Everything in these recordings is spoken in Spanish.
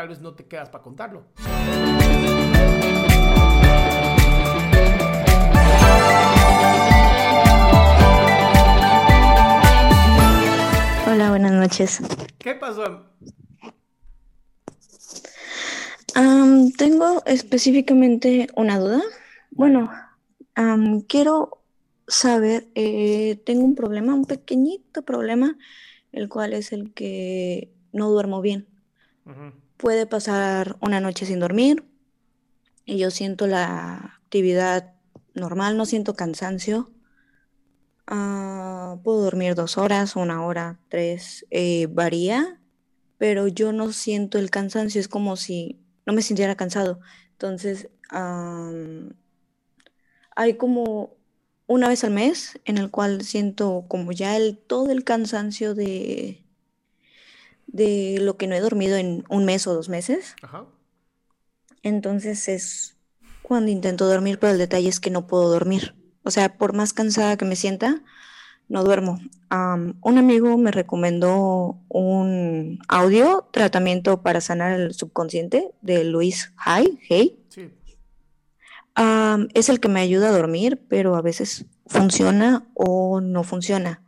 Tal vez no te quedas para contarlo. Hola, buenas noches. ¿Qué pasó? Tengo específicamente una duda. Bueno, quiero saber, eh, tengo un problema, un pequeñito problema, el cual es el que no duermo bien. Ujú. Puede pasar una noche sin dormir y yo siento la actividad normal, no siento cansancio. Ah, puedo dormir dos horas, una hora, tres, eh, varía, pero yo no siento el cansancio, es como si no me sintiera cansado. Entonces, am, hay como una vez al mes en el cual siento como ya el, todo el cansancio de, de lo que no he dormido en un mes o dos meses. Ajá. Entonces es cuando intento dormir, pero el detalle es que no puedo dormir. O sea, por más cansada que me sienta, no duermo. Un amigo me recomendó un audio, tratamiento para sanar el subconsciente de Luis Hay, Hay. Sí. Es el que me ayuda a dormir, pero a veces funciona o no funciona.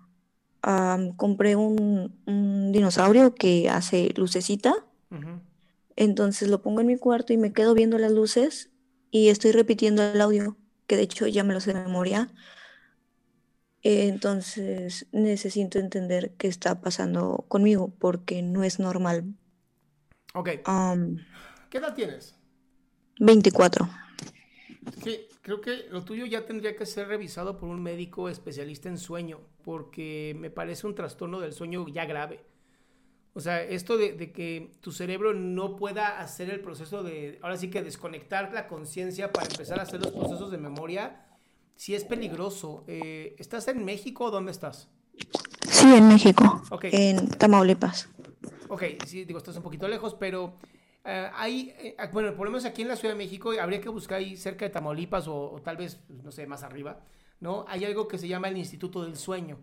Am, compré un, un dinosaurio que hace lucecita, entonces lo pongo en mi cuarto y me quedo viendo las luces y estoy repitiendo el audio, que de hecho ya me lo sé de memoria. Entonces necesito entender qué está pasando conmigo porque no es normal. Ok. ¿Qué edad tienes? 24. Que creo que lo tuyo ya tendría que ser revisado por un médico especialista en sueño, porque me parece un trastorno del sueño ya grave. O sea, esto de, de que tu cerebro no pueda hacer el proceso de, ahora sí que desconectar la conciencia para empezar a hacer los procesos de memoria, sí es peligroso. Eh, ¿Estás en México o dónde estás? Sí, en México, Ok. en Tamaulipas. Ok, sí, digo, estás un poquito lejos, pero eh, hay, eh, bueno, por lo menos aquí en la Ciudad de México habría que buscar ahí cerca de Tamaulipas o, tal vez, no sé, más arriba, ¿no? Hay algo que se llama el Instituto del Sueño,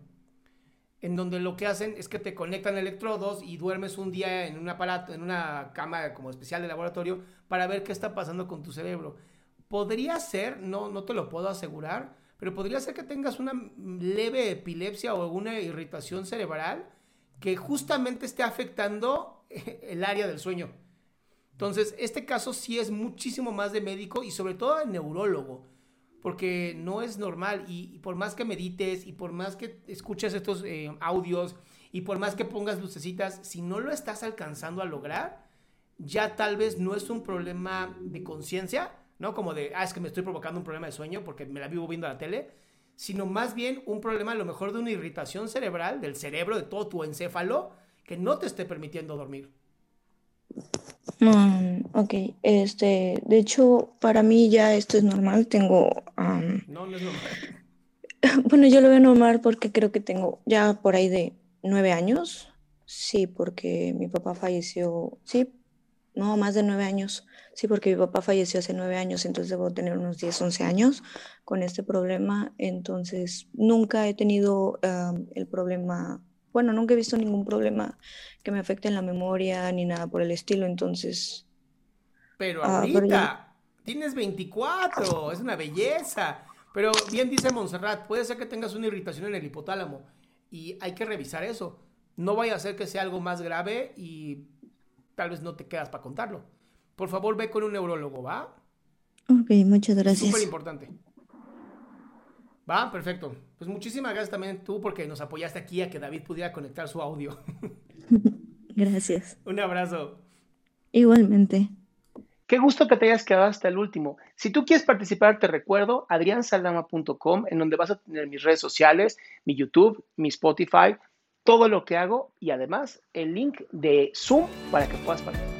en donde lo que hacen es que te conectan electrodos y duermes un día en un aparato, en una cama como especial de laboratorio para ver qué está pasando con tu cerebro. Podría ser, no, no te lo puedo asegurar, pero podría ser que tengas una leve epilepsia o alguna irritación cerebral que justamente esté afectando el área del sueño. Entonces, este caso sí es muchísimo más de médico y sobre todo de neurólogo, porque no es normal y, y por más que medites y por más que escuches estos eh, audios y por más que pongas lucecitas, si no lo estás alcanzando a lograr, ya tal vez no es un problema de conciencia, ¿no? Como de, ah, es que me estoy provocando un problema de sueño porque me la vivo viendo la tele, sino más bien un problema a lo mejor de una irritación cerebral, del cerebro, de todo tu encéfalo, que no te esté permitiendo dormir. Mm, ok, este, de hecho, para mí ya esto es normal. Tengo, am, No, no es normal. bueno, yo lo veo normal porque creo que tengo ya por ahí de nueve años. Sí, porque mi papá falleció, sí, no, más de nueve años. Sí, porque mi papá falleció hace nueve años, entonces debo tener unos 10, 11 años con este problema. Entonces, nunca he tenido el problema, bueno, nunca he visto ningún problema que me afecte en la memoria ni nada por el estilo. Entonces, Pero Ah, pero ahorita ya- tienes 24, es una belleza. Pero bien dice Montserrat, puede ser que tengas una irritación en el hipotálamo y hay que revisar eso. No vaya a ser que sea algo más grave y tal vez no te quedas para contarlo. Por favor, ve con un neurólogo, ¿va? Ok, muchas gracias. Súper importante. Va, perfecto. Pues muchísimas gracias también tú porque nos apoyaste aquí a que David pudiera conectar su audio. gracias. Un abrazo. Igualmente. Qué gusto que te hayas quedado hasta el último. Si tú quieres participar, te recuerdo adriansaldama.com, en donde vas a tener mis redes sociales, mi YouTube, mi Spotify, todo lo que hago y además el link de Zoom para que puedas participar.